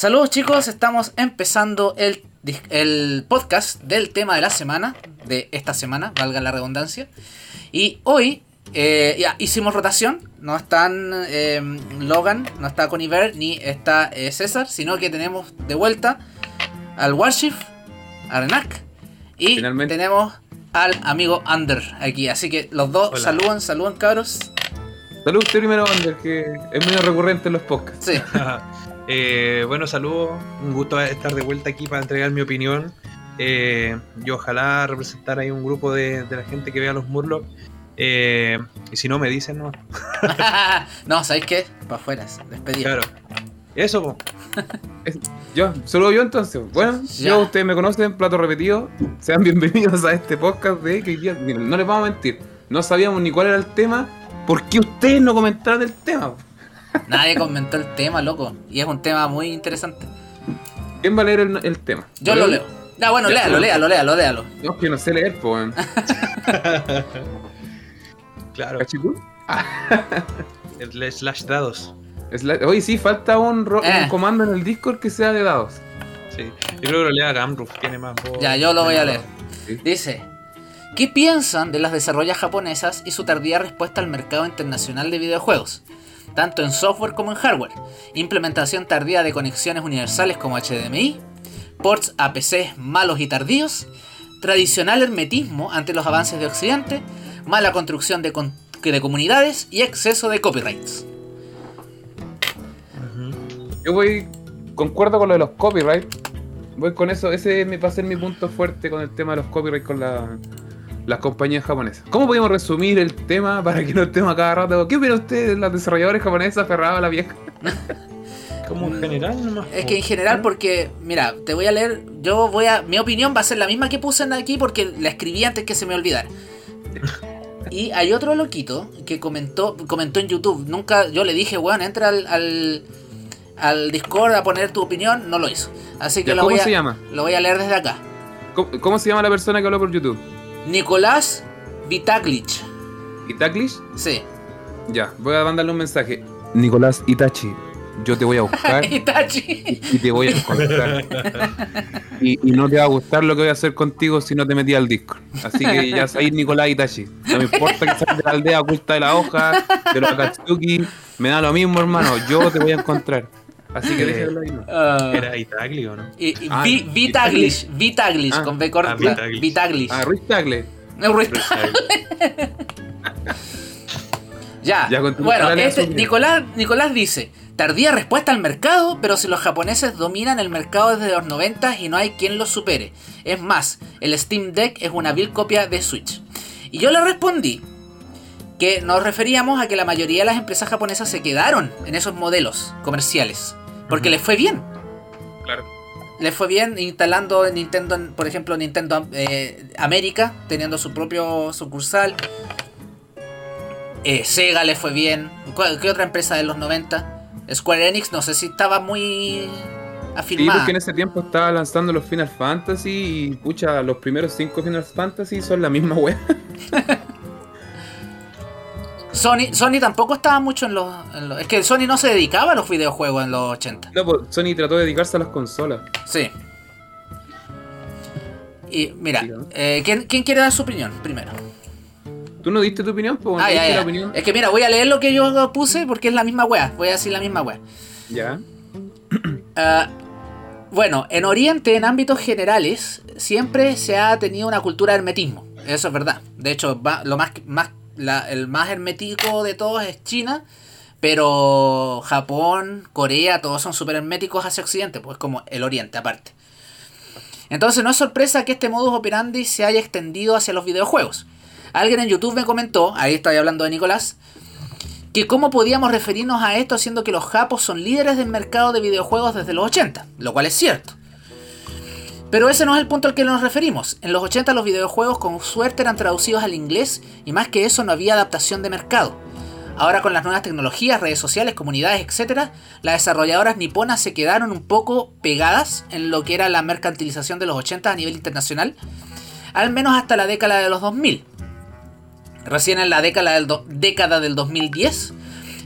Saludos chicos, estamos empezando el, el podcast del tema de la semana, de esta semana, valga la redundancia. Y hoy eh, ya hicimos rotación, no están eh, Logan, no está Coniver, ni está eh, César, sino que tenemos de vuelta al Warship, a Renak, y Finalmente. tenemos al amigo Under aquí. Así que los dos Hola. saludan, saludan cabros. Salud usted primero, Ander, que es medio recurrente en los podcasts. Sí. Eh, bueno, saludos. Un gusto estar de vuelta aquí para entregar mi opinión. Eh, y ojalá representar ahí un grupo de, de la gente que vea los Murlocs. Eh, y si no, me dicen, ¿no? no, ¿sabéis qué? Para afuera, despedido. Claro. Eso, po. Yo, solo yo entonces. Bueno, Ya. yo, ustedes me conocen, plato repetido. Sean bienvenidos a este podcast de que miren, no les vamos a mentir. No sabíamos ni cuál era el tema. ¿Por qué ustedes no comentaron el tema? Nadie comentó el tema, loco. Y es un tema muy interesante. ¿Quién va a leer el, el tema? Yo lo leo. Ya, bueno, Ya, léalo, léalo, léalo, léalo. No, es que no sé leer, pues. Claro. ¿Cachitú? El slash dados. Oye, sí, falta un, Eh. un comando en el Discord que sea de dados. Sí. Yo creo que lo lea Gamruf. Tiene más voz. Ya, yo lo voy a leer. Sí. Dice, ¿qué piensan de las desarrollas japonesas y su tardía respuesta al mercado internacional de videojuegos? Tanto en software como en hardware. Implementación tardía de conexiones universales como HDMI, ports a PCs malos y tardíos, tradicional hermetismo ante los avances de Occidente, mala construcción de, con- de comunidades y exceso de copyrights. Yo voy, concuerdo con lo de los copyright. Voy con eso, ese va a ser mi punto fuerte con el tema de los copyright con la- las compañías japonesas. ¿Cómo podemos resumir el tema para que no estemos a cada rato? ¿Qué opinan ustedes, las desarrolladoras japonesas aferradas a la vieja? Como en general, nomás. Es que en general, porque, mira, te voy a leer, yo voy a, mi opinión va a ser la misma que puse en aquí porque la escribí antes que se me olvidara. Y hay otro loquito que comentó, comentó en YouTube, nunca, yo le dije, weón, entra al, al, al Discord a poner tu opinión, no lo hizo. Así que Ya, lo, ¿Cómo voy a, se llama? lo voy a leer desde acá. ¿Cómo, cómo se llama la persona que habló por YouTube? Nicolás Vitaglich. ¿Itaklish? Sí. Ya, voy a mandarle un mensaje. Nicolás Itachi, yo te voy a buscar Itachi. y te voy a encontrar. Y, y no te va a gustar lo que voy a hacer contigo si no te metí al Discord. Así que ya sabéis Nicolás Itachi. No me importa que seas de la aldea oculta de la hoja, de los Akatsuki. Me da lo mismo, hermano. Yo te voy a encontrar. Así que déjalo ahí. ¿no? Ah, Era Itagli o no? y, y Ah, Vi- Vitaglish, Vitaglish, Ah, con B corta. ah, Vitaglish. Vitaglish. Ah, Ruiz Tagle. No, Ruiz- Ya, bueno, este. Nicolás, Nicolás dice, tardía respuesta al mercado, pero si los japoneses dominan el mercado desde los 90 y no hay quien los supere. Es más, el Steam Deck es una vil copia de Switch. Y yo le respondí que nos referíamos a que la mayoría de las empresas japonesas se quedaron en esos modelos comerciales, porque Ujú. les fue bien. Claro. Les fue bien instalando Nintendo, por ejemplo, Nintendo eh, América, teniendo su propio sucursal. Eh, Sega le fue bien. ¿Cuál- ¿Qué otra empresa de los 90? Square Enix, no sé si estaba muy Sí, afirmada. porque en ese tiempo estaba lanzando los Final Fantasy y pucha, los primeros cinco Final Fantasy son la misma web. Sony, Sony tampoco estaba mucho en los, en los- Es que Sony no se dedicaba a los videojuegos en los 80. No, pues Sony trató de dedicarse a las consolas. Sí. Y mira, eh, ¿quién, quién quiere dar su opinión primero? ¿Tú no diste tu opinión? Pues, Ah, ya, ¿diste ya. la opinión? Es que mira, voy a leer lo que yo puse porque es la misma wea. Voy a decir la misma wea. Ya. Ah, bueno, en Oriente, en ámbitos generales, siempre se ha tenido una cultura de hermetismo. Eso es verdad. De hecho, va- lo más, más la- el más hermético de todos es China. Pero Japón, Corea, todos son súper herméticos hacia Occidente, pues como el Oriente aparte. Entonces no es sorpresa que este modus operandi se haya extendido hacia los videojuegos. Alguien en YouTube me comentó, ahí estoy hablando de Nicolás, que cómo podíamos referirnos a esto siendo que los japos son líderes del mercado de videojuegos desde los 80, lo cual es cierto. Pero ese no es el punto al que nos referimos. En los 80 los videojuegos con suerte eran traducidos al inglés y más que eso no había adaptación de mercado. Ahora con las nuevas tecnologías, redes sociales, comunidades, etc., las desarrolladoras niponas se quedaron un poco pegadas en lo que era la mercantilización de los 80 a nivel internacional, al menos hasta la década de los 2000. Recién en la década del, década del 2010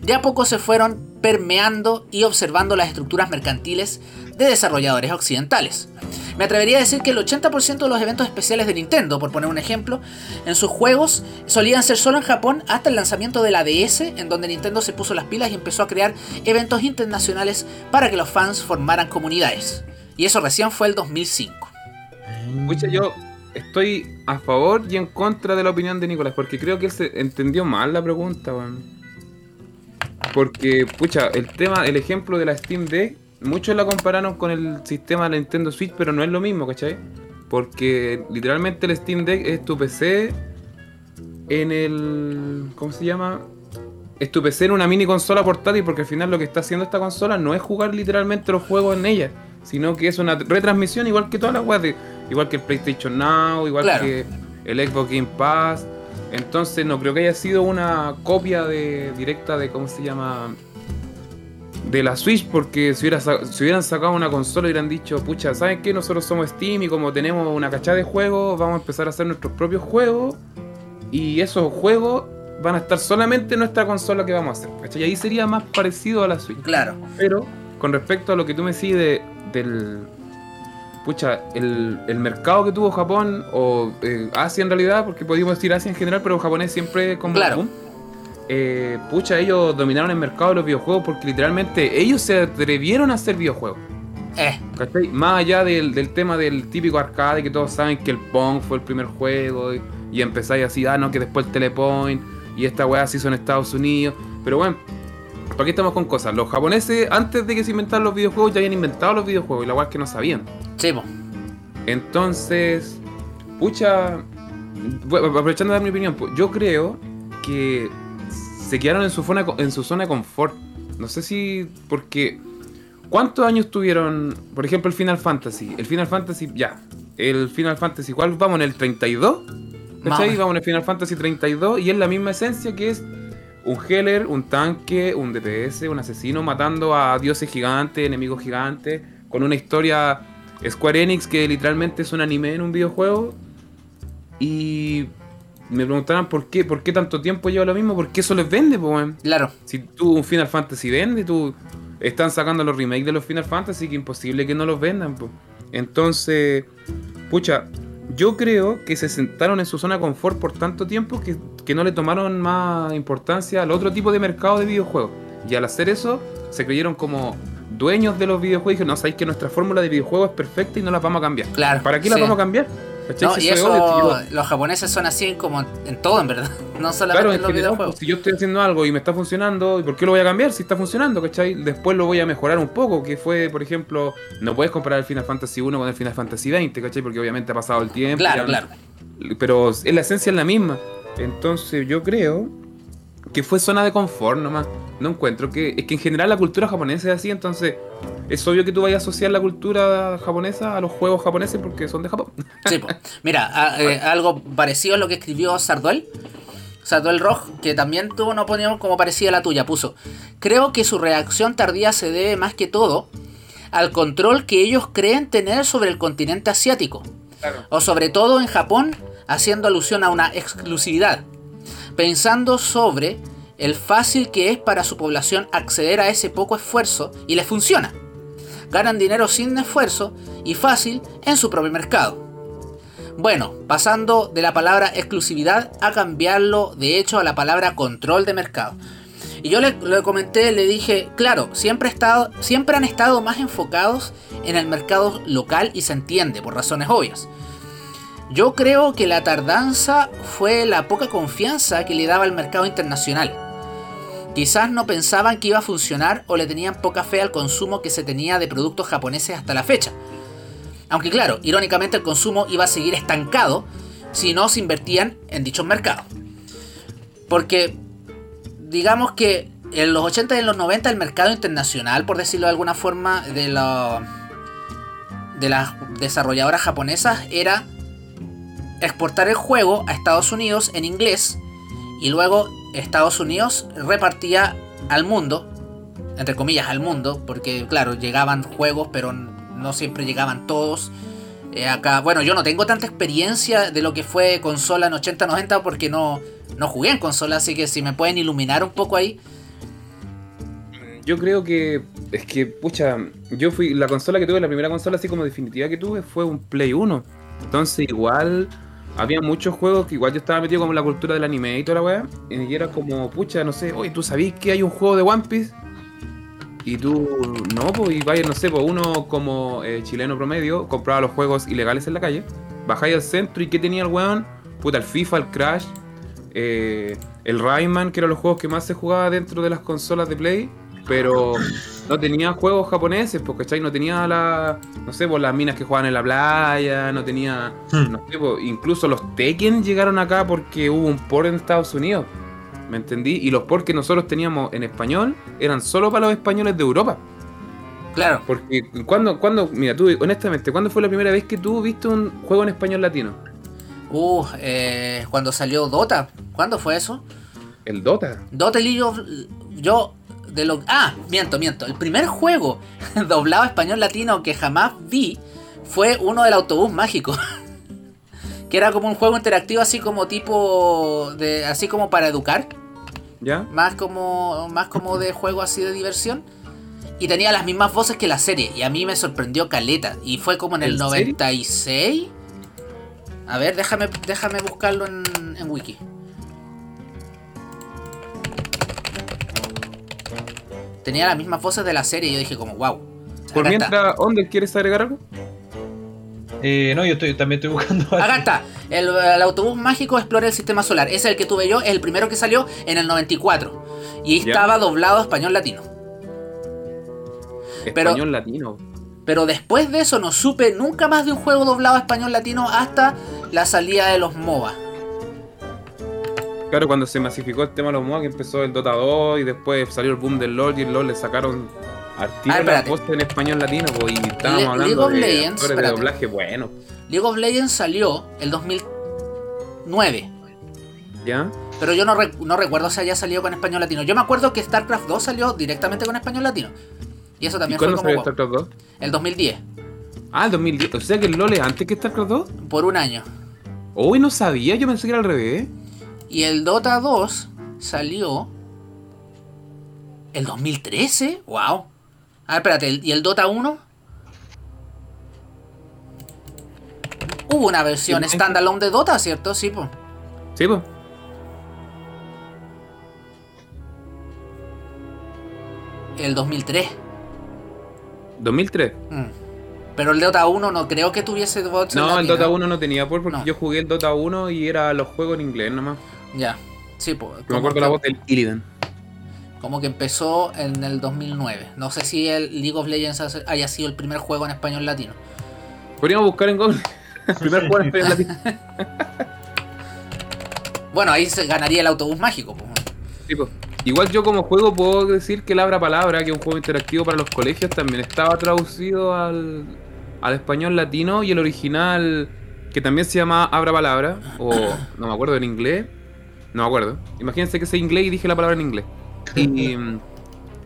de a poco se fueron permeando y observando las estructuras mercantiles de desarrolladores occidentales. Me atrevería a decir que el 80% de los eventos especiales de Nintendo, por poner un ejemplo, en sus juegos solían ser solo en Japón hasta el lanzamiento de la DS, en donde Nintendo se puso las pilas y empezó a crear eventos internacionales para que los fans formaran comunidades. Y eso recién fue el 2005. Pucha, yo estoy a favor y en contra de la opinión de Nicolás, porque creo que él se entendió mal la pregunta, weón. Porque, pucha, el tema, el ejemplo de la Steam Deck, muchos la compararon con el sistema de Nintendo Switch, pero no es lo mismo, ¿cachai? Porque literalmente el Steam Deck es tu PC en el. ¿Cómo se llama? Es tu PC en una mini consola portátil, porque al final lo que está haciendo esta consola no es jugar literalmente los juegos en ella, sino que es una retransmisión igual que todas las weas, igual que el PlayStation Now, igual Claro. que el Xbox Game Pass. Entonces no creo que haya sido una copia de directa de cómo se llama de la Switch, porque si, hubiera si hubieran sacado una consola hubieran dicho, pucha, ¿saben qué? Nosotros somos Steam y como tenemos una cachada de juegos, vamos a empezar a hacer nuestros propios juegos y esos juegos van a estar solamente en nuestra consola que vamos a hacer. ¿cachai? Y ahí sería más parecido a la Switch. Claro, Pero con respecto a lo que tú me decís de, del. Pucha, el, el mercado que tuvo Japón, o eh, Asia en realidad, porque podríamos decir Asia en general, pero japonés siempre como Claro. boom. Eh, pucha, ellos dominaron el mercado de los videojuegos porque literalmente ellos se atrevieron a hacer videojuegos. eh, ¿Cachai? Más allá del, del tema del típico arcade que todos saben que el Pong fue el primer juego y, y empezáis así, ah, no, que después el Telepoint y esta weá se hizo en Estados Unidos. Pero bueno, ¿para qué estamos con cosas? Los japoneses, antes de que se inventaran los videojuegos, ya habían inventado los videojuegos y la weá es que no sabían. sí, po. Entonces, pucha, aprovechando de dar mi opinión, pues, yo creo que se quedaron en su, zona, en su zona de confort. No sé si, porque, ¿cuántos años tuvieron, por ejemplo, el Final Fantasy? El Final Fantasy, ya, el Final Fantasy, ¿cuál vamos en el 32? Más o ¿Cachai? Vamos en el Final Fantasy 32 y es la misma esencia que es un healer, un tanque, un DPS, un asesino matando a dioses gigantes, enemigos gigantes, con una historia Square Enix que literalmente es un anime en un videojuego. Y me preguntaban por qué, por qué tanto tiempo lleva lo mismo, porque eso les vende, pues. Claro, Si tú un Final Fantasy vende, tú están sacando los remakes de los Final Fantasy, que imposible que no los vendan, pues. Entonces, pucha, yo creo que se sentaron en su zona de confort por tanto tiempo que, que no le tomaron más importancia al otro tipo de mercado de videojuegos. Y al hacer eso, se creyeron como dueños de los videojuegos y dijeron, no, sabéis que nuestra fórmula de videojuego es perfecta y no la vamos a cambiar. claro. ¿Para qué la sí. vamos a cambiar? ¿Cachai? No, y eso los japoneses son así como en todo, en verdad. No solamente Claro, en los videojuegos. pues, si yo estoy haciendo algo y me está funcionando, ¿y por qué lo voy a cambiar si está funcionando? ¿Cachai? Después lo voy a mejorar un poco, que fue, por ejemplo, no puedes comparar el Final Fantasy 1 con el Final Fantasy 20, ¿cachai? Porque obviamente ha pasado el tiempo. Claro, claro. Pero la esencia es la misma. Entonces yo creo que fue zona de confort nomás. No encuentro que... Es que en general la cultura japonesa es así, entonces es obvio que tú vayas a asociar la cultura japonesa a los juegos japoneses porque son de Japón. Sí. Mira, a- eh, algo parecido a lo que escribió Sarduel. Sarduel Roj, que también tuvo una opinión como parecida a la tuya, puso. Creo que su reacción tardía se debe más que todo al control que ellos creen tener sobre el continente asiático. Claro. O sobre todo en Japón, haciendo alusión a una exclusividad. Pensando sobre el fácil que es para su población acceder a ese poco esfuerzo y les funciona. Ganan dinero sin esfuerzo y fácil en su propio mercado. Bueno, pasando de la palabra exclusividad a cambiarlo de hecho a la palabra control de mercado. Y yo le, comenté, le dije, claro, siempre, siempre han estado más enfocados en el mercado local y se entiende por razones obvias. Yo creo que la tardanza fue la poca confianza que le daba al mercado internacional. Quizás no pensaban que iba a funcionar o le tenían poca fe al consumo que se tenía de productos japoneses hasta la fecha. Aunque claro, irónicamente el consumo iba a seguir estancado si no se invertían en dichos mercados. Porque digamos que en los 80 y en los 90 el mercado internacional, por decirlo de alguna forma, de, la- de las desarrolladoras japonesas era exportar el juego a Estados Unidos en inglés y luego Estados Unidos repartía al mundo, entre comillas al mundo, porque claro, llegaban juegos, pero no siempre llegaban todos. Eh, acá, bueno, yo no tengo tanta experiencia de lo que fue consola en 80-90 porque no, no jugué en consola, así que si me pueden iluminar un poco ahí. yo creo que. Es que, pucha, yo fui. La consola que tuve, la primera consola así como definitiva que tuve fue un Play 1. Entonces, igual. Había muchos juegos que igual yo estaba metido como en la cultura del anime y toda la weá. Y era como, pucha, no sé, oye, ¿tú sabís que hay un juego de One Piece? Y tú, no, pues, y vaya, no sé, pues uno como eh, chileno promedio compraba los juegos ilegales en la calle, bajáis al centro y ¿qué tenía el weón? Puta, el FIFA, el Crash, eh, el Rayman, que eran los juegos que más se jugaba dentro de las consolas de Play, pero no tenía juegos japoneses, porque ¿cachai? No tenía la, no sé, pues las minas que jugaban en la playa, no tenía, Hmm. no sé, pues, incluso los Tekken llegaron acá porque hubo un port en Estados Unidos. ¿Me entendí? Y los ports que nosotros teníamos en español eran solo para los españoles de Europa. Claro. Porque cuando, cuando, mira, tú, honestamente, ¿cuándo fue la primera vez que tú viste un juego en español latino? Uh, eh, cuando salió Dota. ¿Cuándo fue eso? El Dota. Dota League of... Yo... De lo... Ah, miento, miento. El primer juego doblado a español latino que jamás vi fue uno del autobús mágico. que era como un juego interactivo así como tipo... de Así como para educar. ¿Ya? Más como, más como de juego así de diversión. Y tenía las mismas voces que la serie. Y a mí me sorprendió Caleta. Y fue como en el ¿En serio? 96. A ver, déjame, déjame buscarlo en, en wiki. Tenía las mismas voces de la serie. Y yo dije como, wow. Por Acá está. mientras, ¿Onder quieres agregar algo? Eh, no, yo estoy, también estoy buscando. algo. Acá está. El, el autobús mágico explora el sistema solar. Ese es el que tuve yo. Es el primero que salió en el 94. Y Ya. estaba doblado a español latino. Pero- Español latino. Pero después de eso no supe nunca más de un juego doblado a español latino hasta la salida de los MOBA. Claro, cuando se masificó el tema de los MOA, que empezó el Dota 2 y después salió el boom del LoL y el LoL le sacaron Ah, las voces en español latino, pues, y estábamos Le- hablando League of de Legends, actores de espérate. doblaje bueno, League of Legends salió el 2009. ¿ya? Pero yo no, rec- no recuerdo si haya salido con español latino. Yo me acuerdo que StarCraft 2 salió directamente con español latino. Y eso ¿Y también fue cuándo como salió wow. StarCraft 2? el 2010, Ah, el 2010. O sea que el LoL es antes que StarCraft 2. por un año. Uy, no sabía, yo pensé que era al revés. Y el Dota 2 salió el 2013. Wow. A ver, espérate, ¿y el Dota 1? Hubo una versión Sí, standalone de Dota, ¿cierto? Sí, pues. Sí, pues. El 2003. 2003. Mm. Pero el Dota 1 no creo que tuviese bots en No, el. Dota 1 no tenía por porque No. yo jugué el Dota 1 y era los juegos en inglés nomás. Ya. Sí, pues. Me acuerdo la voz del Illidan. Como que empezó en el 2009. No sé si el League of Legends haya sido el primer juego en español latino. Podríamos buscar en Google. Primer juego en español latino. Bueno, ahí se ganaría el autobús mágico. pues. Sí, pues. Igual yo como juego puedo decir que el Abra Palabra, que es un juego interactivo para los colegios, también estaba traducido al, al español latino y el original, que también se llama Abra Palabra, o no me acuerdo en inglés, no me acuerdo. Imagínense que sé inglés y dije la palabra en inglés. Y mm,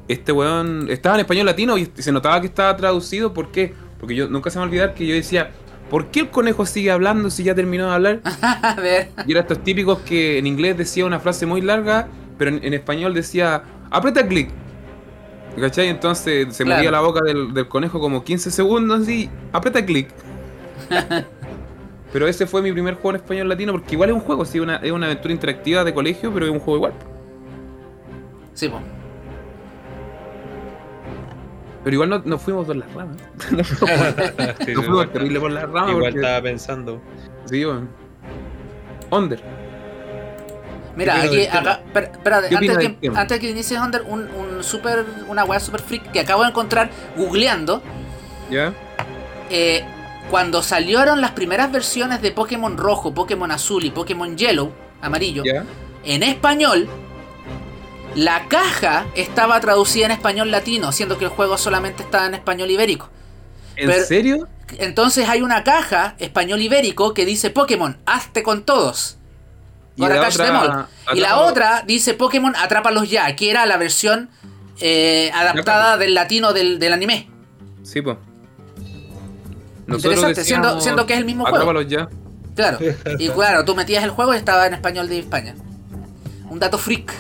este weón estaba en español latino y se notaba que estaba traducido, ¿por qué? Porque yo nunca se me olvidar que yo decía, ¿por qué el conejo sigue hablando si ya terminó de hablar? A ver. Y era estos típicos que en inglés decía una frase muy larga, pero en, en español decía, aprieta clic. ¿Cachai? Entonces se Claro. movía la boca del, del conejo como 15 segundos y aprieta clic. pero ese fue mi primer juego en español latino, porque igual es un juego, sí, una, es una aventura interactiva de colegio, pero es un juego igual. Sí, pues. Pero igual no- nos fuimos por las ramas. nos fuimos, Sí, sí, nos fuimos igual, terrible por las ramas. igual porque- estaba pensando. Sí, weón. Under. Mira, ¿Qué aquí, acá, espérate, ¿Qué antes, que, antes que inicies Under, un, un super, una weá super freak que acabo de encontrar googleando. ¿Ya? eh, cuando salieron las primeras versiones de Pokémon Rojo, Pokémon Azul y Pokémon Yellow, amarillo, ¿Ya? en español, la caja estaba traducida en español latino, siendo que el juego solamente estaba en español ibérico. ¿En Pero- serio? Entonces hay una caja español ibérico que dice Pokémon, hazte con todos. Y la catch otra- them all. Y la atrápalo- otra dice Pokémon, atrápalos ya, que era la versión eh, adaptada del latino del, del anime. Sí, pues. Interesante, siendo- siendo que es el mismo juego. Atrápalos ya. Claro. Y claro, tú metías el juego y estaba en español de España. Un dato freak.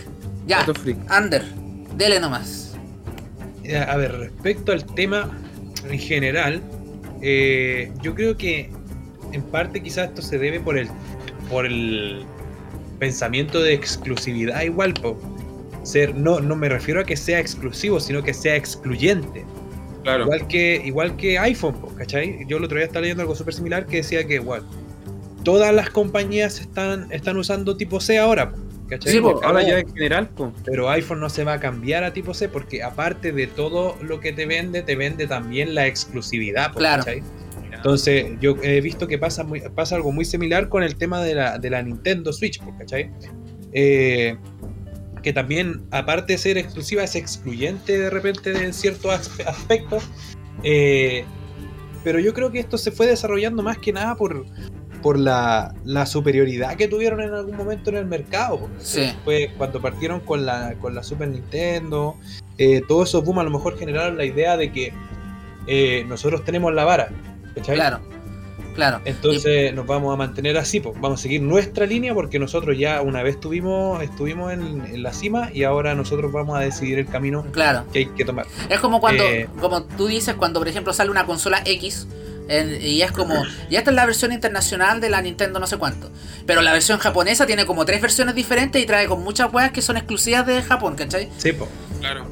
Ya. Dato freak. Under. Dele nomás. a ver, respecto al tema en general, eh, yo creo que en parte quizás esto se debe por el, por el pensamiento de exclusividad igual, po. Ser, no, no me refiero a que sea exclusivo, sino que sea excluyente. Claro. Igual que, igual que iPhone, po, ¿cachai? Yo el otro día estaba leyendo algo súper similar que decía que igual todas las compañías están, están usando tipo C ahora, po, ¿cachai? Sí, po, Ahora ya en general, po. Pero iPhone no se va a cambiar a tipo C porque aparte de todo lo que te vende, te vende también la exclusividad, po, Claro. ¿cachai? Entonces, yo he visto que pasa, muy, pasa algo muy similar con el tema de la, de la Nintendo Switch, po, ¿cachai? Eh, que también, aparte de ser exclusiva, es excluyente de repente en ciertos aspe- aspectos. Eh, pero yo creo que esto se fue desarrollando más que nada por, por la, la superioridad que tuvieron en algún momento en el mercado. ¿cachai? Sí. Cuando partieron con la, con la Super Nintendo, eh, todos esos boom a lo mejor generaron la idea de que eh, nosotros tenemos la vara. ¿Cachai? Claro, claro. Entonces nos vamos a mantener así, pues vamos a seguir nuestra línea porque nosotros ya una vez tuvimos, estuvimos en, en la cima y ahora nosotros vamos a decidir el camino claro. que hay que tomar. Es como cuando, Eh. como tú dices, cuando por ejemplo sale una consola X y es como, ya esta es la versión internacional de la Nintendo no sé cuánto. Pero la versión japonesa tiene como tres versiones diferentes y trae con muchas weas que son exclusivas de Japón, ¿cachai? Sí, pues. Claro.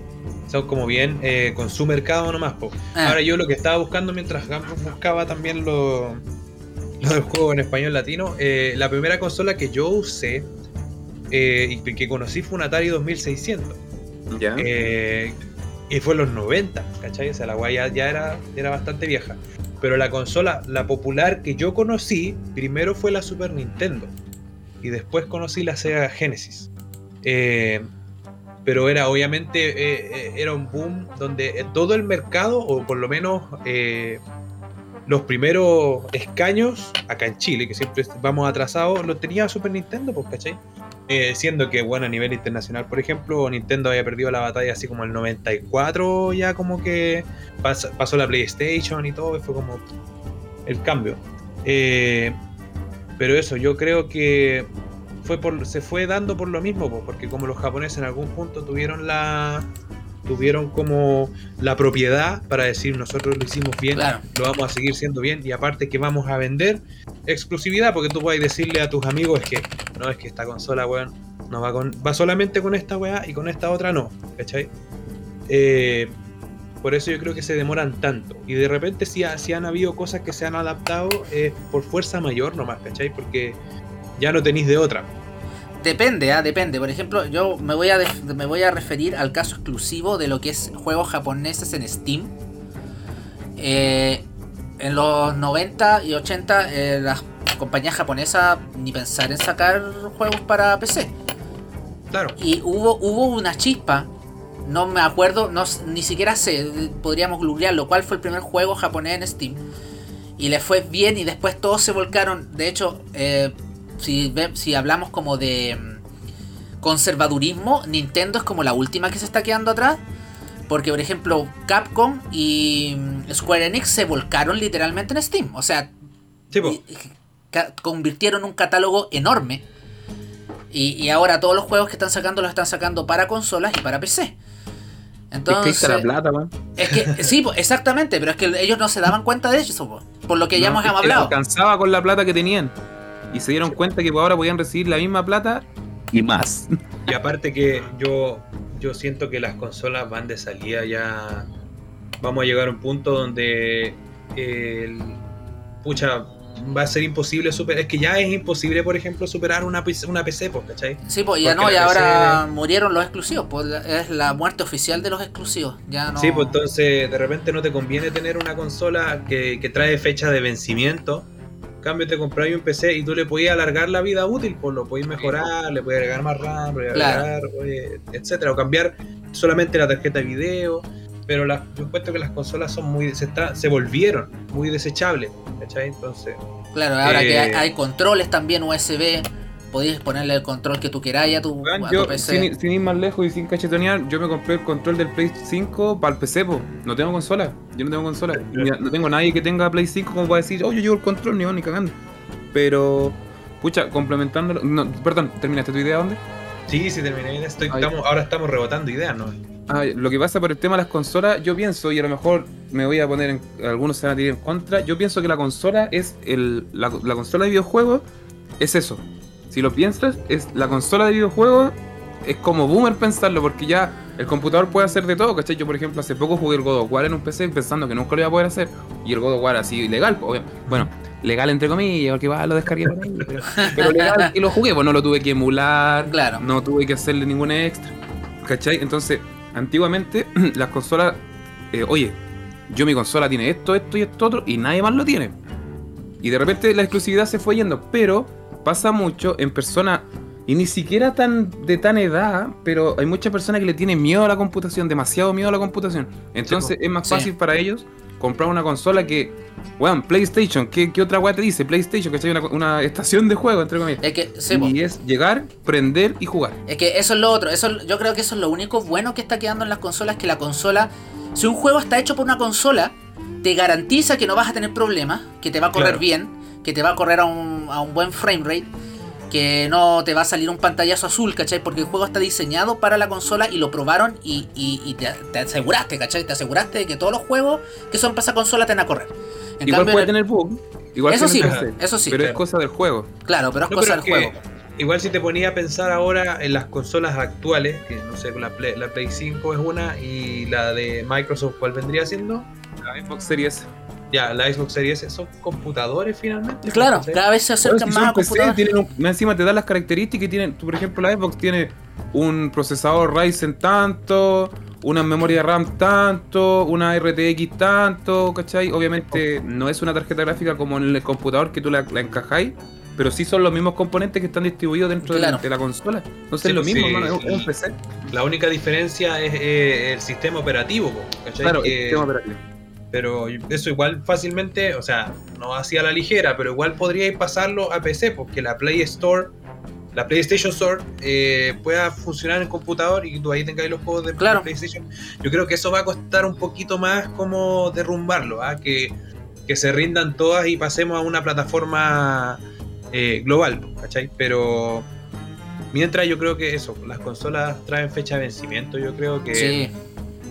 Como bien eh, con su mercado nomás, po. Ah. Ahora yo lo que estaba buscando mientras buscaba también lo, lo del juego en español latino, eh, la primera consola que yo usé eh, y que conocí fue un Atari 2600. Ya. Eh, y fue en los 90, ¿cachai? O sea, la guay ya, ya era, era bastante vieja. Pero la consola, la popular que yo conocí, primero fue la Super Nintendo. Y después conocí la Sega Genesis. Eh, pero era obviamente eh, eh, era un boom donde todo el mercado, o por lo menos eh, los primeros escaños acá en Chile, que siempre vamos atrasados, lo tenía Super Nintendo, pues, ¿cachai? Siendo que, bueno, a nivel internacional, por ejemplo, Nintendo había perdido la batalla así como el 94, ya como que pas- pasó la PlayStation y todo, y fue como el cambio. Pero eso, yo creo que fue por, se fue dando por lo mismo, po, porque como los japoneses en algún punto tuvieron la tuvieron como la propiedad para decir nosotros lo hicimos bien, Claro. lo vamos a seguir siendo bien y aparte que vamos a vender exclusividad porque tú puedes decirle a tus amigos es que no es que esta consola weón no va con va solamente con esta weá y con esta otra no ¿cachai? Eh, por eso yo creo que se demoran tanto y de repente si, ha- si han habido cosas que se han adaptado es por fuerza mayor nomás ¿cachai? porque ya no tenéis de otra Depende, ah, depende. Por ejemplo, yo me voy, a me voy a referir al caso exclusivo de lo que es juegos japoneses en Steam. Eh, en los 90 y 80 eh, las compañías japonesas ni pensar en sacar juegos para PC. claro Y hubo, hubo una chispa, no me acuerdo, no, ni siquiera sé, podríamos googlearlo, cuál fue el primer juego japonés en Steam. Y le fue bien y después todos se volcaron. De hecho, eh, si, si hablamos como de mm, conservadurismo, Nintendo es como la última que se está quedando atrás. Porque, por ejemplo, Capcom y mm, Square Enix se volcaron literalmente en Steam. O sea, Sí, convirtieron un catálogo enorme. Y, y ahora todos los juegos que están sacando los están sacando para consolas y para PC. es que Entonces, la plata, man. es que sí, exactamente, pero es que ellos no se daban cuenta de eso, po, por lo que ya No, hemos hablado. alcanzaba con la plata que tenían. Y se dieron cuenta que ahora podían recibir la misma plata y más. Y aparte que yo, yo siento que las consolas van de salida ya. Vamos a llegar a un punto donde el pucha va a ser imposible superar. Es que ya es imposible, por ejemplo, superar una PC, una PC pues, ¿cachai? Sí, pues ya porque no, y ahora PC murieron los exclusivos, pues es la muerte oficial de los exclusivos. Ya no. Sí, pues entonces de repente no te conviene tener una consola que, que trae fecha de vencimiento. Cambio, te compras un PC y tú le podías alargar la vida útil, pues lo podías mejorar, le podías agregar más RAM, le podías Claro. agregar, etcétera, o cambiar solamente la tarjeta de video. Pero las- yo encuentro que las consolas son muy se, está- se volvieron muy desechables, ¿cachai? Entonces, Claro, ahora que hay, Eh, hay controles también USB, podéis ponerle el control que tú queráis a tu, a tu yo, PC. sin, sin ir más lejos y sin cachetonear, yo me compré el control del Play 5 para el PC, po. No tengo consola. Yo no tengo consola. No tengo nadie que tenga Play 5 como para decir, oh, yo llevo el control, ni va ni cagando. Pero, pucha, complementándolo. No, perdón, ¿terminaste tu idea dónde? sí, sí terminé. Estoy, estamos, ahora estamos rebotando ideas, ¿no? Ah, lo que pasa por el tema de las consolas, yo pienso, y a lo mejor me voy a poner en. Algunos se van a tirar en contra. Yo pienso que la consola es. El, la, la consola de videojuegos es eso. Si lo piensas, es la consola de videojuegos es como boomer pensarlo, porque ya el computador puede hacer de todo, ¿cachai? Yo, por ejemplo, hace poco jugué el God of War en un PC pensando que nunca lo iba a poder hacer. Y el God of War así, legal, obvio. bueno, legal entre comillas, porque va, lo descargué por ahí, pero, pero legal y lo jugué, pues no lo tuve que emular, Claro. no tuve que hacerle ningún extra, ¿cachai? Entonces, antiguamente, las consolas, eh, oye, yo mi consola tiene esto, esto y esto otro, y nadie más lo tiene. Y de repente la exclusividad se fue yendo, pero pasa mucho en personas, y ni siquiera tan de tan edad, pero hay muchas personas que le tienen miedo a la computación, demasiado miedo a la computación. Entonces es más Sí. fácil para ellos comprar una consola que, weón, PlayStation, ¿qué, qué otra weá te dice? PlayStation, que una, una estación de juego, entre comillas. Es que, sí, y es llegar, prender y jugar. Es que eso es lo otro. Eso, yo creo que eso es lo único bueno que está quedando en las consolas. Que la consola, si un juego está hecho por una consola, te garantiza que no vas a tener problemas, que te va a correr Claro. bien, que te va a correr a un, a un buen frame rate, que no te va a salir un pantallazo azul, ¿cachai? Porque el juego está diseñado para la consola y lo probaron y, y- y te, te aseguraste, ¿cachai? Te aseguraste de que todos los juegos que son para esa consola te van a correr. En igual cambio, puede en- tener bug. Igual Eso sí, PC, eso sí. Pero es cosa del juego. claro, pero es No, cosa pero del es que juego. igual si te ponía a pensar ahora en las consolas actuales, que no sé, la Play, la Play 5 es una y la de Microsoft, ¿cuál vendría siendo? La Xbox Series. Ya, la Xbox Series S son computadores finalmente. Claro, cada vez se Bueno, acercan si más a PC, tienen un- encima te da las características y tienen, tú, por ejemplo, la Xbox tiene un procesador Ryzen tanto, una memoria RAM tanto, una RTX tanto, ¿cachai? Obviamente no es una tarjeta gráfica como en el computador que tú la, la encajáis, pero sí son los mismos componentes que están distribuidos dentro de- Claro. de, la consola. Entonces Sí, es lo pues, mismo, sí, hermano, es un- es un y- PC. La única diferencia es eh, el sistema operativo, ¿cachai? Claro, el sistema operativo. Pero eso igual fácilmente, o sea, no hacía la ligera, pero igual podríais pasarlo a PC, porque la Play Store, la PlayStation Store, eh, pueda funcionar en computador y tú ahí tengáis los juegos de Claro. PlayStation. Yo creo que eso va a costar un poquito más como derrumbarlo, ¿ah? que, que se rindan todas y pasemos a una plataforma eh, global, ¿cachai? Pero mientras yo creo que eso, las consolas traen fecha de vencimiento, yo creo que Sí,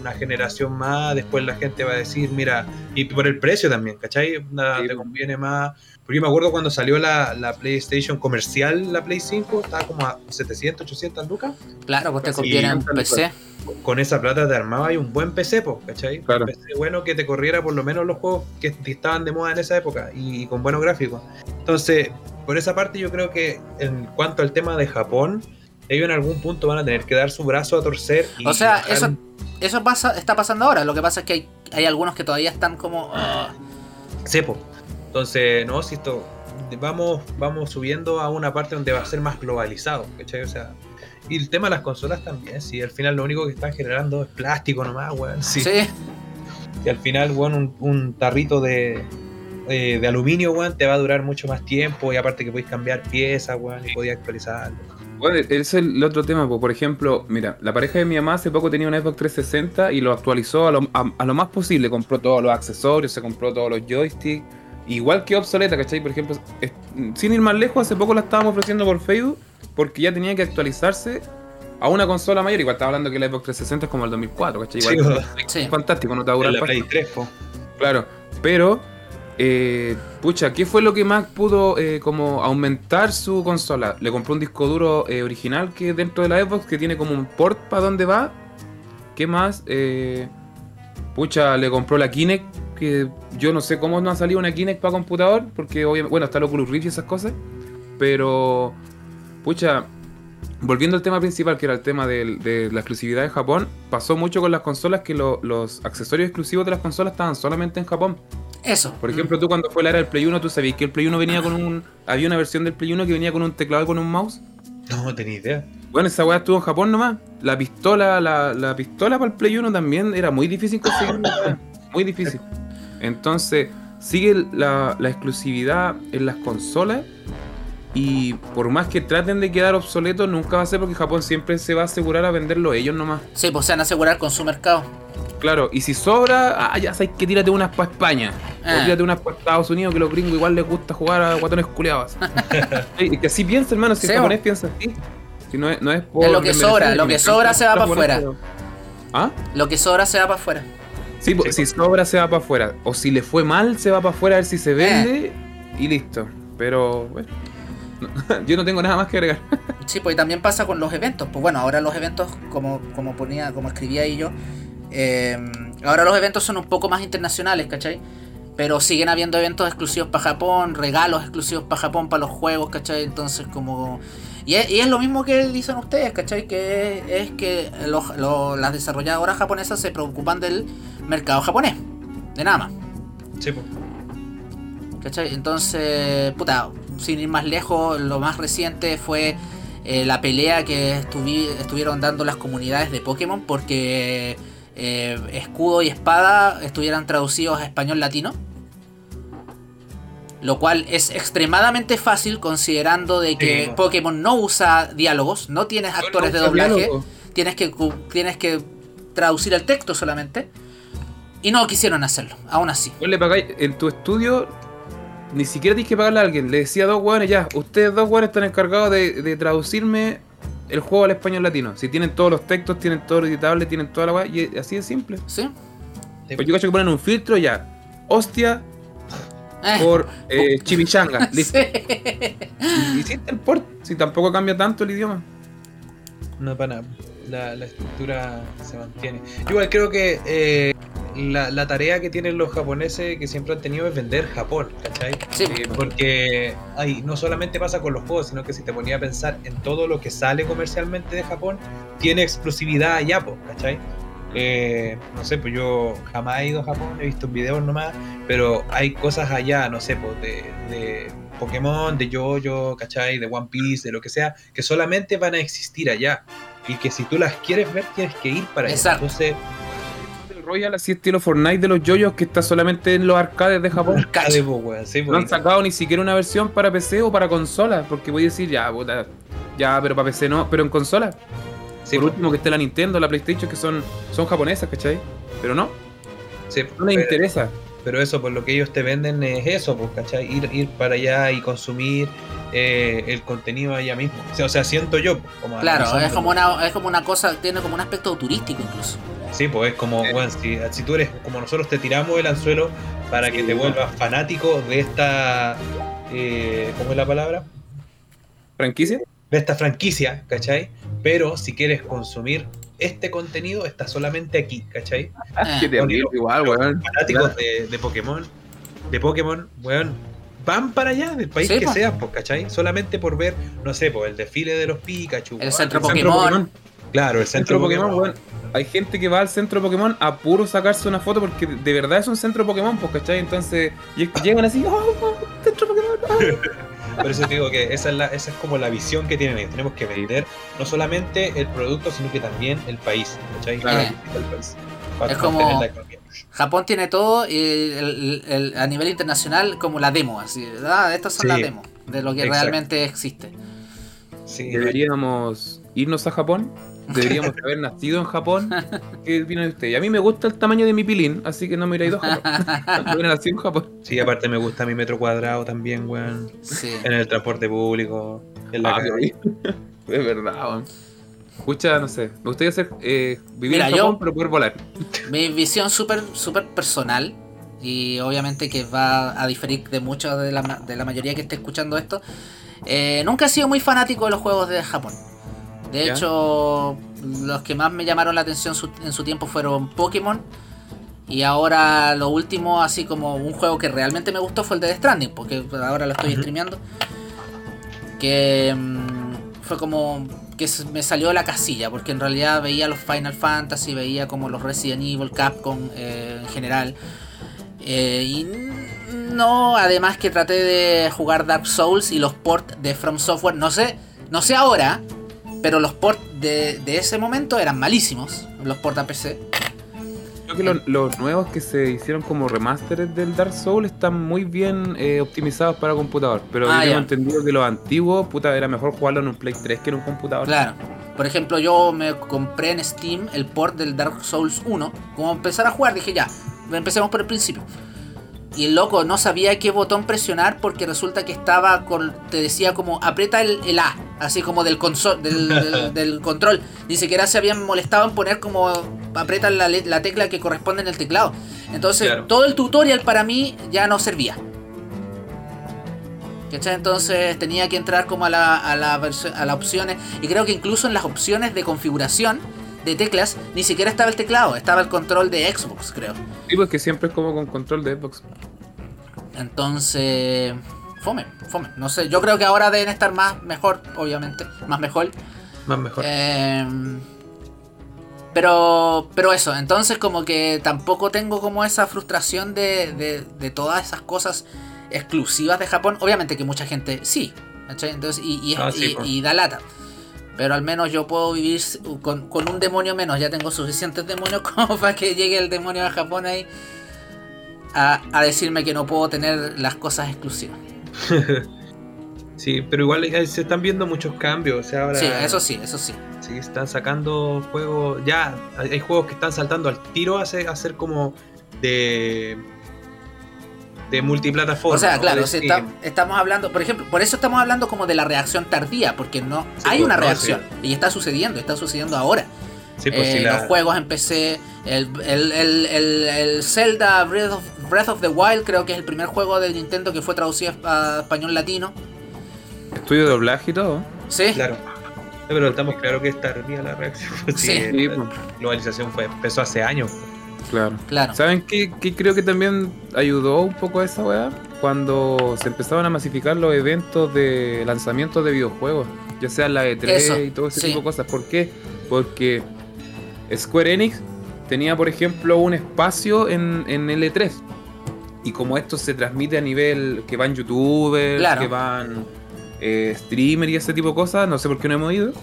una generación más, después la gente va a decir, mira, y por el precio también, ¿cachai? Nada, Sí. te conviene más. Porque yo me acuerdo cuando salió la, la PlayStation comercial, la Play 5, estaba como a 700, 800 lucas. claro, pues te conviene en PC. Con esa plata te armaba y un buen PC, po, ¿cachai? Claro. Un PC bueno que te corriera por lo menos los juegos que estaban de moda en esa época y, con buenos gráficos. Entonces, por esa parte yo creo que en cuanto al tema de Japón, ellos en algún punto van a tener que dar su brazo a torcer. Y O sea, eso, eso pasa, está pasando ahora. Lo que pasa es que hay, hay algunos que todavía están como. ah, Cepo. Entonces, no, si esto vamos, vamos subiendo a una parte donde va a ser más globalizado, ¿cachai? O sea, y el tema de las consolas también, si al final lo único que están generando es plástico nomás, weón. Si, sí. si al final, weón, un, un tarrito de, eh, de aluminio, weón, te va a durar mucho más tiempo y aparte que podéis cambiar piezas, weón, y podéis actualizarlo. Bueno, ese es el otro tema, po. por ejemplo, mira, la pareja de mi mamá hace poco tenía una Xbox 360 y lo actualizó a lo, a- a lo más posible, compró todos los accesorios, se compró todos los joysticks, igual que obsoleta, ¿cachai? Por ejemplo, es- sin ir más lejos, hace poco la estábamos ofreciendo por Facebook porque ya tenía que actualizarse a una consola mayor, igual estaba hablando que la Xbox 360 es como el 2004, ¿cachai? Igual Sí, es fantástico, no te va a durar la Play 3, po. Claro, pero, eh, pucha, ¿qué fue lo que más pudo eh, como aumentar su consola? Le compró un disco duro eh, original que dentro de la Xbox que tiene como un port para dónde va. ¿Qué más? Eh, pucha, le compró la Kinect, que yo no sé cómo no ha salido una Kinect para computador, porque obviamente, bueno, está el Oculus Rift y esas cosas, pero, pucha, volviendo al tema principal, que era el tema de, la exclusividad de Japón, pasó mucho con las consolas que lo- los accesorios exclusivos de las consolas estaban solamente en Japón. Eso. Por ejemplo, tú cuando fue la era del Play 1, tú sabías que el Play 1 venía con un... Había una versión del Play 1 que venía con un teclado y con un mouse. No tenía idea. Bueno, esa weá estuvo en Japón nomás. La pistola, la, la pistola para el Play 1 también era muy difícil conseguirla. muy difícil. Entonces, sigue la, la exclusividad en las consolas. Y por más que traten de quedar obsoletos, nunca va a ser porque Japón siempre se va a asegurar a venderlo ellos nomás. Sí, pues se van a asegurar con su mercado. Claro, y si sobra, ah, ya sabes que tírate unas para España. Ah. O tírate unas para Estados Unidos, que los gringos igual les gusta jugar a guatones culeados. y que así piensa, hermano, si Sí, el japonés piensa así. Si no es, no es por Es lo que sobra, lo que sobra se va para afuera. ¿Ah? Lo que sobra se va para afuera. Sí, po- si sobra se va para afuera. O si le fue mal, se va para afuera a ver si se vende y listo. Pero, bueno. yo no tengo nada más que agregar. Sí, pues y también pasa con los eventos. Pues bueno, ahora los eventos, como, como ponía, como escribía ahí yo, eh, ahora los eventos son un poco más internacionales, ¿cachai? Pero siguen habiendo eventos exclusivos para Japón, regalos exclusivos para Japón para los juegos, ¿cachai? Entonces como... Y es, y es lo mismo que dicen ustedes, ¿cachai? Que es, es que los- los- las desarrolladoras japonesas se preocupan del mercado japonés. De nada más. Sí, pues. ¿Cachai? Entonces, puta, sin ir más lejos, lo más reciente fue eh, la pelea que estuvi- estuvieron dando las comunidades de Pokémon porque eh, escudo y espada estuvieran traducidos a español latino. Lo cual es extremadamente fácil considerando de que Sí. Pokémon no usa diálogos, no tienes actores de doblaje, diálogo. tienes que, tienes que traducir el texto solamente. Y no quisieron hacerlo, aún así. Vos le pagáis en tu estudio, ni siquiera tienes que pagarle a alguien. Le decía a dos hueones, ya, ustedes dos hueones están encargados de, de traducirme el juego al español latino. Si tienen todos los textos, tienen todo lo editable, tienen toda la weá, y así de simple. ¿Sí? Pues yo cacho que ponen un filtro ya. Hostia Eh, por eh, chimichanga. Listo. sí. Y hiciste el port. Si tampoco cambia tanto el idioma. No para nada. La, la estructura se mantiene. Yo igual creo que eh, la, la tarea que tienen los japoneses que siempre han tenido es vender Japón, ¿cachai? Sí. Eh, porque ay, no solamente pasa con los juegos, sino que si te ponía a pensar en todo lo que sale comercialmente de Japón, tiene exclusividad allá, ¿cachai? Eh, no sé, pues yo jamás he ido a Japón, he visto videos nomás, pero hay cosas allá, no sé, pues de, de Pokémon, de Jojo, ¿cachai? De One Piece, de lo que sea, que solamente van a existir allá. Y que si tú las quieres ver, tienes que ir para allá. Exacto. Entonces, Royal así estilo Fortnite de los yoyos que está solamente en los arcades de Japón. Po, sí, No han sacado ni siquiera una versión para PC o para consola. Porque voy a decir, ya, puta, ya, pero para PC no, pero en consola. sí, Por po, último que esté la Nintendo, la PlayStation, que son, son japonesas, ¿cachai? Pero no, sí, no les pero- interesa. Pero eso, por lo que ellos te venden es eso, pues, ¿cachai? Ir, ir para allá y consumir eh, el contenido allá mismo. O sea, o sea, siento yo, pues, como Claro, es como una, es como una cosa, tiene como un aspecto turístico incluso. Sí, pues es como, bueno, si, si tú eres como nosotros te tiramos el anzuelo para que te vuelvas fanático de esta. Eh, ¿Cómo es la palabra? ¿Franquicia? De esta franquicia, ¿cachai? Pero si quieres consumir este contenido, está solamente aquí, ¿cachai? Eh, Qué terrible, igual, weón. fanáticos de, de Pokémon, de Pokémon, weón, van para allá, del país Sí, que po. sea, pues, ¿cachai? Solamente por ver, no sé, pues el desfile de los Pikachu. El weón. centro El Pokémon. Claro, el Centro centro, Pokémon, Pokémon. weón. Hay gente que va al centro Pokémon a puro sacarse una foto porque de verdad es un centro Pokémon, pues, ¿cachai? Entonces lle- llegan así, oh, oh, centro Pokémon. oh". Por eso te digo que esa es, la, esa es como la visión que tienen ellos. Tenemos que vender no solamente el producto, sino que también el país, ¿cachai? Claro. El país. Para Es como- mantener la economía. Japón tiene todo y el- el- el- a nivel internacional como la demo, así, ah, estas son Sí. las demos de lo que Exacto. realmente existe. Sí, Deberíamos irnos a Japón. Deberíamos haber nacido en Japón. ¿Qué opinan ustedes? Y a mí me gusta el tamaño de mi pilín, así que no me iré a ir a Japón. Hubiera nacido en Japón. sí, aparte me gusta mi metro cuadrado también, weón. Sí. En el transporte público, en la Ah, calle. Es verdad, weón. Escucha, no sé. Me gustaría hacer, eh, vivir Mira, en Japón, yo- pero poder volar. Mi visión súper super personal y obviamente que va a diferir de muchos de la, de la mayoría que esté escuchando esto. eh, nunca he sido muy fanático de los juegos de Japón. De ¿Ya? hecho, los que más me llamaron la atención su- en su tiempo fueron Pokémon. Y ahora lo último, así como un juego que realmente me gustó fue el de Death Stranding, porque ahora lo estoy Ujú. streameando. Que mm, fue como que me salió de la casilla, porque en realidad veía los Final Fantasy, veía como los Resident Evil, Capcom eh, en general. Eh, y no, además que traté de jugar Dark Souls y los ports de From Software, no sé, no sé ahora, pero los ports de, de ese momento eran malísimos, los ports a PC. Creo que los, los nuevos que se hicieron como remasteres del Dark Souls están muy bien eh, optimizados para computador. Pero Ah, yo tengo ya. entendido que los antiguos, puta, era mejor jugarlo en un Play 3 que en un computador. Claro. Por ejemplo, yo me compré en Steam el port del Dark Souls 1. Como empezar a jugar, dije ya, empecemos por el principio. Y el loco no sabía qué botón presionar porque resulta que estaba con. Te decía como aprieta el, el A, así como del, consol, del, del, del control. Ni siquiera se habían molestado en poner como aprietan la, tecla que corresponde en el teclado. Entonces, Claro. todo el tutorial para mí ya no servía. ¿Cachai? Entonces tenía que entrar como a la, a la a las opciones. Y creo que incluso en las opciones de configuración de teclas, ni siquiera estaba el teclado, estaba el control de Xbox, creo. Sí, pues que siempre es como con control de Xbox. Entonces, fome, fome. No sé, yo creo que ahora deben estar más mejor, obviamente, más mejor. Más mejor. Eh, pero, pero eso, entonces como que tampoco tengo como esa frustración de, de, de todas esas cosas exclusivas de Japón. Obviamente que mucha gente sí, ¿cachai? Entonces, y, y, Ah, sí, y- y da lata. Pero al menos yo puedo vivir con, con un demonio menos. Ya tengo suficientes demonios como para que llegue el demonio de Japón ahí a, a decirme que no puedo tener las cosas exclusivas. Sí, pero igual eh, se están viendo muchos cambios. O sea, ahora Sí, eso sí, eso sí. sí, están sacando juegos. Ya, hay hay juegos que están saltando al tiro a ser, a ser como de. De multiplataforma. O sea, claro, está- estamos hablando, por ejemplo, por eso estamos hablando como de la reacción tardía, porque no Sí, hay pues, una no, reacción y está sucediendo, está sucediendo ahora. Sí, pues, Eh, la- Los juegos en PC, el, el, el, el- el Zelda Breath of, Breath of the Wild creo que es el primer juego de Nintendo que fue traducido a español latino. Estudio de doblaje y todo. Sí, Claro. Pero estamos claro que es tardía la reacción. Sí. sí, Sí, la globalización fue, empezó hace años. Claro. claro. ¿Saben qué, qué creo que también ayudó un poco a esa weá? Cuando se empezaban a masificar los eventos de lanzamiento de videojuegos, ya sea la E3 Eso, y todo ese sí. tipo de cosas. ¿Por qué? Porque Square Enix tenía, por ejemplo, un espacio en, en el E3. Y como esto se transmite a nivel que van youtubers, Claro. que van eh, streamer y ese tipo de cosas, no sé por qué no hemos ido.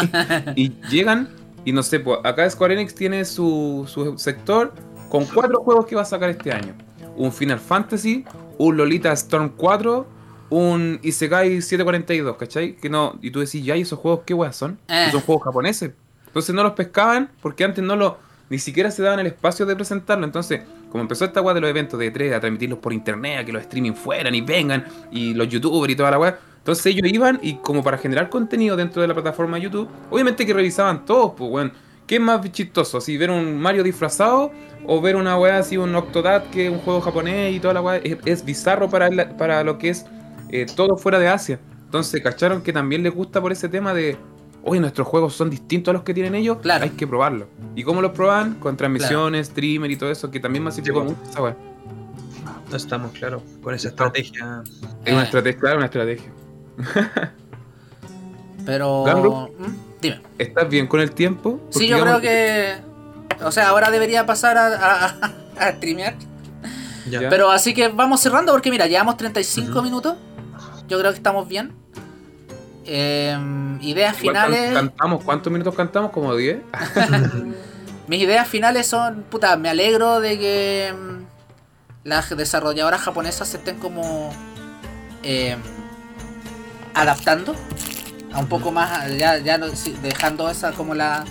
y llegan y no sé, pues acá Square Enix tiene su, su sector con cuatro juegos que va a sacar este año. Un Final Fantasy, un Lolita Storm 4, un Isekai 742, ¿cachai? Que no, y tú decís, ya, ¿y esos juegos qué weas son? Eh. Son juegos japoneses. Entonces no los pescaban porque antes no lo, ni siquiera se daban el espacio de presentarlo. Entonces, como empezó esta weá de los eventos de E3, a transmitirlos por internet, a que los streaming fueran y vengan, y los youtubers y toda la weá. Entonces ellos iban y como para generar contenido dentro de la plataforma de YouTube, obviamente que revisaban todos, pues weón. ¿Qué es más chistoso? ¿Si ver un Mario disfrazado o ver una weá así, un Octodad, que es un juego japonés y toda la weá? Es, es bizarro para, la- para lo que es eh, todo fuera de Asia. Entonces cacharon que también les gusta por ese tema de, oye, nuestros juegos son distintos a los que tienen ellos, Claro. hay que probarlo. ¿Y cómo los proban? Con transmisiones, streamer y todo eso, que también Sí, mucho esa weá. No estamos claros con esa estrategia. Es una estrategia, claro, una estrategia. Pero... ¿Mm? Dime. ¿Estás bien con el tiempo? Porque Sí, yo digamos creo que... O sea, ahora debería pasar a, a, a streamear. Ya. Pero así que vamos cerrando porque mira, llevamos 35 Ujú. minutos. Yo creo que estamos bien. Em, ideas finales. Cantamos, ¿cuántos minutos cantamos? ¿Como 10? Mis ideas finales son, puta, me alegro de que em, las desarrolladoras japonesas se estén como em, adaptando a un poco más, ya, ya dejando esa como la,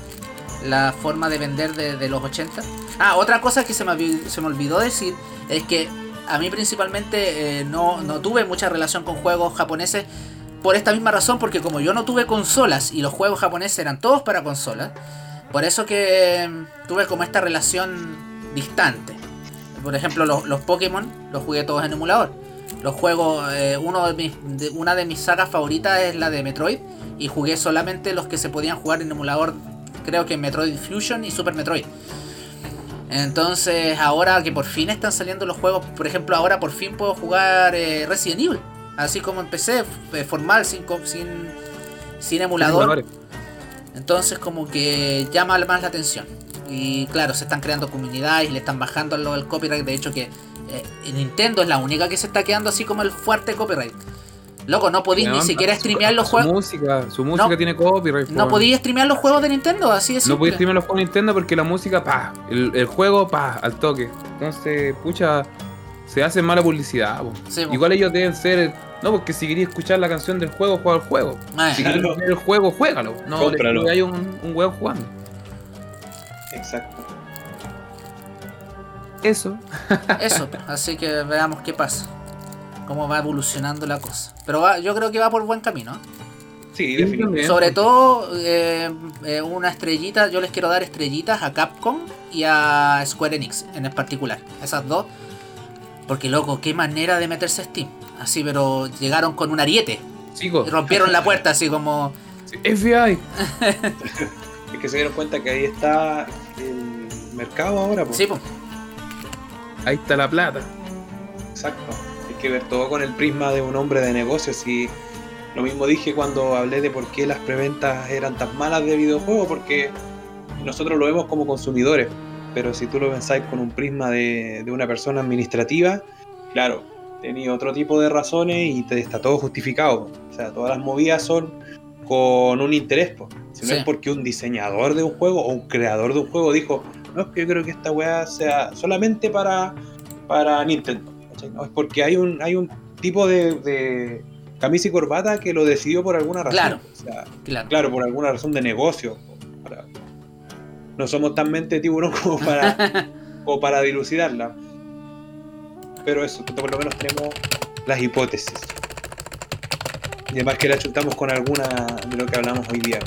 la forma de vender de, de los 80. Ah, otra cosa que se me, se me olvidó decir es que a mí principalmente eh, no, no tuve mucha relación con juegos japoneses por esta misma razón, porque como yo no tuve consolas y los juegos japoneses eran todos para consolas, por eso que em, tuve como esta relación distante. Por ejemplo, los, los Pokémon los jugué todos en emulador. Los juegos, eh, uno de mis, de- una de mis sagas favoritas es la de Metroid. Y jugué solamente los que se podían jugar en emulador, creo que Metroid Fusion y Super Metroid. Entonces, ahora que por fin están saliendo los juegos, por ejemplo, ahora por fin puedo jugar eh, Resident Evil. Así como empecé, f- formal, sin, sin, sin emulador. Entonces como que llama más la atención. Y claro, se están creando comunidades y le están bajando lo del copyright. De hecho que eh, Nintendo es la única que se está quedando así como el fuerte copyright. Loco, no podéis ni siquiera su- streamear los su juegos. música, su música No. tiene copyright. No po. podéis streamear los juegos de Nintendo, así es. No podéis streamear los juegos de Nintendo porque la música, pa, el, el juego, pa, al toque. Entonces, pucha, se hace mala publicidad. po. Sí, po. Igual ellos deben ser, no, porque si querías escuchar la canción del juego, juega el juego. Ah, Si querías ver el juego, juégalo. No, hay un, un huevo jugando. Exacto. Eso. Eso, así que veamos qué pasa. Cómo va evolucionando la cosa. Pero va- yo creo que va por buen camino. ¿eh? Sí, Sí, definitivamente. Sobre todo, eh, eh, una estrellita, yo les quiero dar estrellitas a Capcom y a Square Enix en el particular. Esas dos. Porque, loco, qué manera de meterse a Steam. Así, pero llegaron con un ariete. Chicos, Y rompieron la puerta, así como. FBI. Es que se dieron cuenta que ahí está el mercado ahora. pues. Sí, pues. Ahí está la plata. Exacto. Hay que ver todo con el prisma de un hombre de negocios y lo mismo dije cuando hablé de por qué las preventas eran tan malas de videojuegos, porque nosotros lo vemos como consumidores, pero si tú lo pensáis con un prisma de, de una persona administrativa, claro, tenía otro tipo de razones y te está todo justificado. O sea, todas las movidas son con un interés, po. Si no Sí. es porque un diseñador de un juego o un creador de un juego dijo, no, es que yo creo que esta weá sea solamente para, para Nintendo. No, es porque hay un, hay un tipo de, de camisa y corbata que lo decidió por alguna razón. Claro. O sea, Claro. claro, por alguna razón de negocio. o para- No somos tan mente tiburón como para, como para dilucidarla. Pero eso, por lo menos tenemos las hipótesis. Y además que la chutamos con alguna de lo que hablamos hoy día.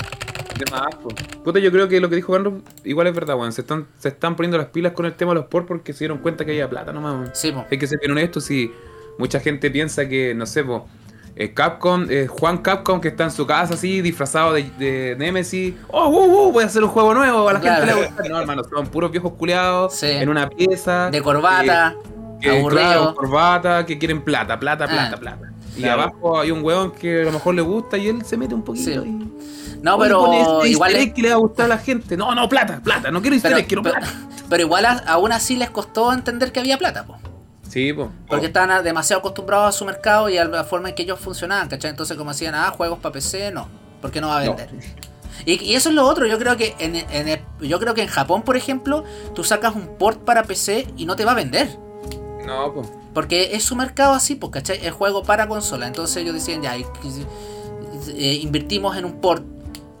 Puta, yo creo que lo que dijo Carlos igual es verdad, weón. Se están, se están poniendo las pilas con el tema de los ports porque se dieron cuenta que había plata nomás, weón. Sí. Hay que ser bien honesto, si mucha gente piensa que, no sé, po, eh, Capcom, eh, Juan Capcom que está en su casa así, disfrazado de, de Nemesis, oh, uh, uh, voy a hacer un juego nuevo, a la Claro. gente le gusta. No, hermano, son puros viejos culiados Sí. en una pieza. De corbata, que, aburrido. claro, corbata, que quieren plata, plata, Ah. plata, plata. Y Claro. abajo hay un weón que a lo mejor le gusta y él se mete un poquito Sí. y... No, pero este igual. es- que le va a gustar a la gente. No, no, plata, plata. No quiero egg, quiero pero- plata. pero igual a- aún así les costó entender que había plata, pues. Sí, po. Porque estaban demasiado acostumbrados a su mercado y a la forma en que ellos funcionaban, ¿cachai? Entonces, como decían, ah, juegos para PC, no, porque no va a No. vender. Y, y eso es lo otro, yo creo que en, en el- yo creo que en Japón, por ejemplo, tú sacas un port para PC y no te va a vender. No, po. Porque es su mercado así, pues, ¿cachai? Es juego para consola. Entonces ellos decían, ya, eh, invertimos en un port.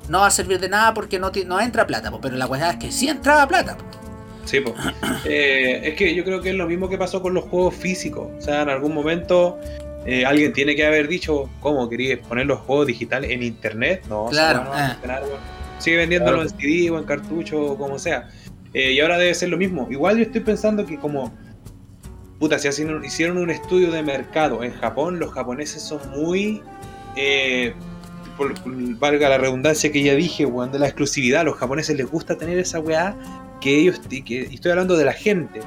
No va a servir de nada porque no, no entra plata, pues, pero la cuestión es que sí entraba plata. pues. Sí, po. Eh, es que yo creo que es lo mismo que pasó con los juegos físicos. O sea, en algún momento eh, alguien tiene que haber dicho, ¿cómo querías poner los juegos digitales en internet? No, Claro, no weón. Sigue vendiéndolo Claro. en CD o en cartucho o como sea. Eh, y ahora debe ser lo mismo. Igual yo estoy pensando que como... Puta, si hacen- hicieron un estudio de mercado en Japón, los japoneses son muy... eh, por, valga la redundancia que ya dije, weón, de la exclusividad. A los japoneses les gusta tener esa weá que ellos, que, y estoy hablando de la gente,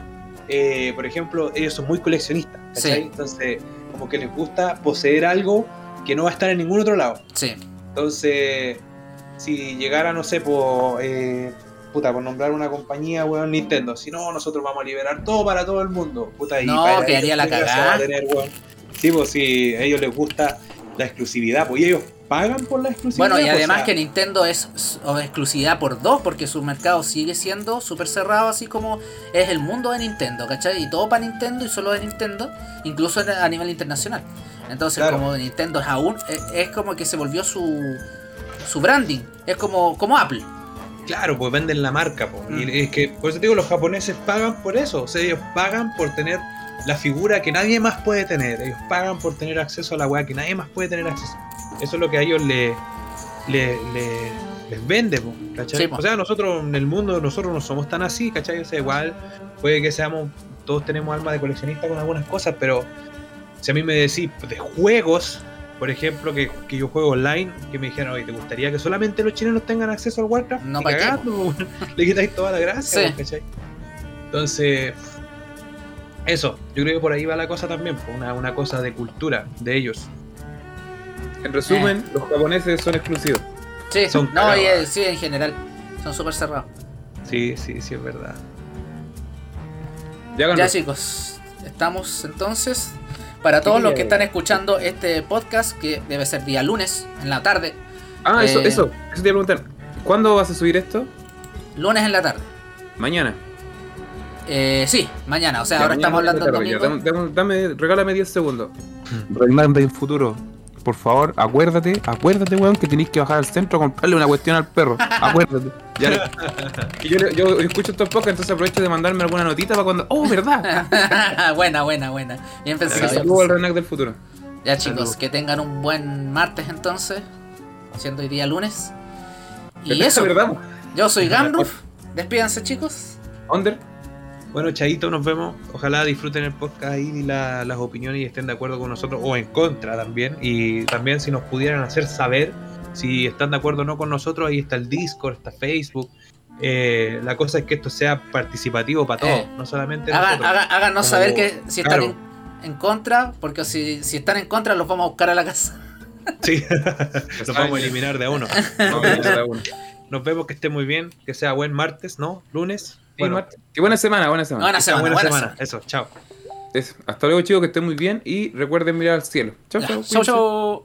eh, por ejemplo, ellos son muy coleccionistas, ¿cachai? Sí. Entonces, como que les gusta poseer algo que no va a estar en ningún otro lado. Sí, Entonces, si llegara, no sé, por, eh, puta, por nombrar una compañía, weón, Nintendo, si no, nosotros vamos a liberar todo para todo el mundo, puta, y No, para quedaría ellos, la ¿qué gracia cagada. Sí, pues si a ellos les gusta la exclusividad, pues y ellos pagan por la exclusividad. Bueno, y pues, además o sea, que Nintendo es exclusividad por dos, porque su mercado sigue siendo súper cerrado, así como es el mundo de Nintendo, ¿cachai? Y todo para Nintendo y solo de Nintendo, incluso a nivel internacional. Entonces, Claro. como Nintendo es aún, es, es como que se volvió su, su branding, es como, como Apple. Claro, pues venden la marca, pues. Mm. Y es que, por eso te digo, los japoneses pagan por eso. O sea, ellos pagan por tener la figura que nadie más puede tener. Ellos pagan por tener acceso a la weá que nadie más puede tener acceso. Eso es lo que a ellos le, le- le- les vende, ¿cachai? Sí. O sea, nosotros en el mundo, nosotros no somos tan así, ¿cachai? O sea, igual puede que seamos, todos tenemos alma de coleccionista con algunas cosas, pero si a mí me decís de juegos, por ejemplo, que, que yo juego online, que me dijeron, oye, ¿te gustaría que solamente los chilenos tengan acceso al Warcraft? No, Ni ¿pa' qué, cagando. Le quitáis toda la gracia, Sí. ¿cachai? Entonces, eso, yo creo que por ahí va la cosa también, una, una cosa de cultura de ellos. En resumen, Eh. los japoneses son exclusivos. Sí, Son no, y, eh, sí, en general, son súper cerrados. Sí, sí, sí, es verdad. Ya, chicos, estamos entonces. Para todos los que están escuchando este podcast, que debe ser día lunes, en la tarde, Ah, eso, Eh. eso. Eso te iba a preguntar. ¿Cuándo vas a subir esto? lunes en la tarde. Mañana. Eh, sí, mañana, o sea, Ya, ahora mañana estamos hablando de domingo. Dame, regálame 10 segundos. Reinante del futuro. Por favor, acuérdate, acuérdate, weón, que tenéis que bajar al centro a comprarle una cuestión al perro. Acuérdate. Ya. Yo, le- yo escucho estos podcasts, entonces aprovecho de mandarme alguna notita para cuando. ¡Oh, verdad! buena, buena, buena. Bien pensado. bien saludo al. Renac del futuro. Ya chicos, Saludos. que tengan un buen martes entonces. siendo hoy día lunes. Y eso, ¿verdad? yo soy Gamruf. Despídanse, chicos. Under. Bueno, Chaito, nos vemos. Ojalá disfruten el podcast ahí y la- las opiniones y estén de acuerdo con nosotros o en contra también. Y también si nos pudieran hacer saber si están de acuerdo o no con nosotros, ahí está el Discord, está Facebook. Eh, la cosa es que esto sea participatipo para todos, Eh, no solamente Hagan- hagan- háganos Como- saber que si están claro. en, en contra, porque si, si están en contra los vamos a buscar a la casa. Sí, los vamos a eliminar de uno. Nos vemos, que esté muy bien, que sea buen martes, ¿no? Lunes. Bueno, Marta. Qué buena semana, buena semana. Buena que semana, buena buena semana. semana. Eso, chao. Eso. Hasta luego, chicos, que estén muy bien y recuerden mirar al cielo. Chau, Ya, chau. Chau, chau.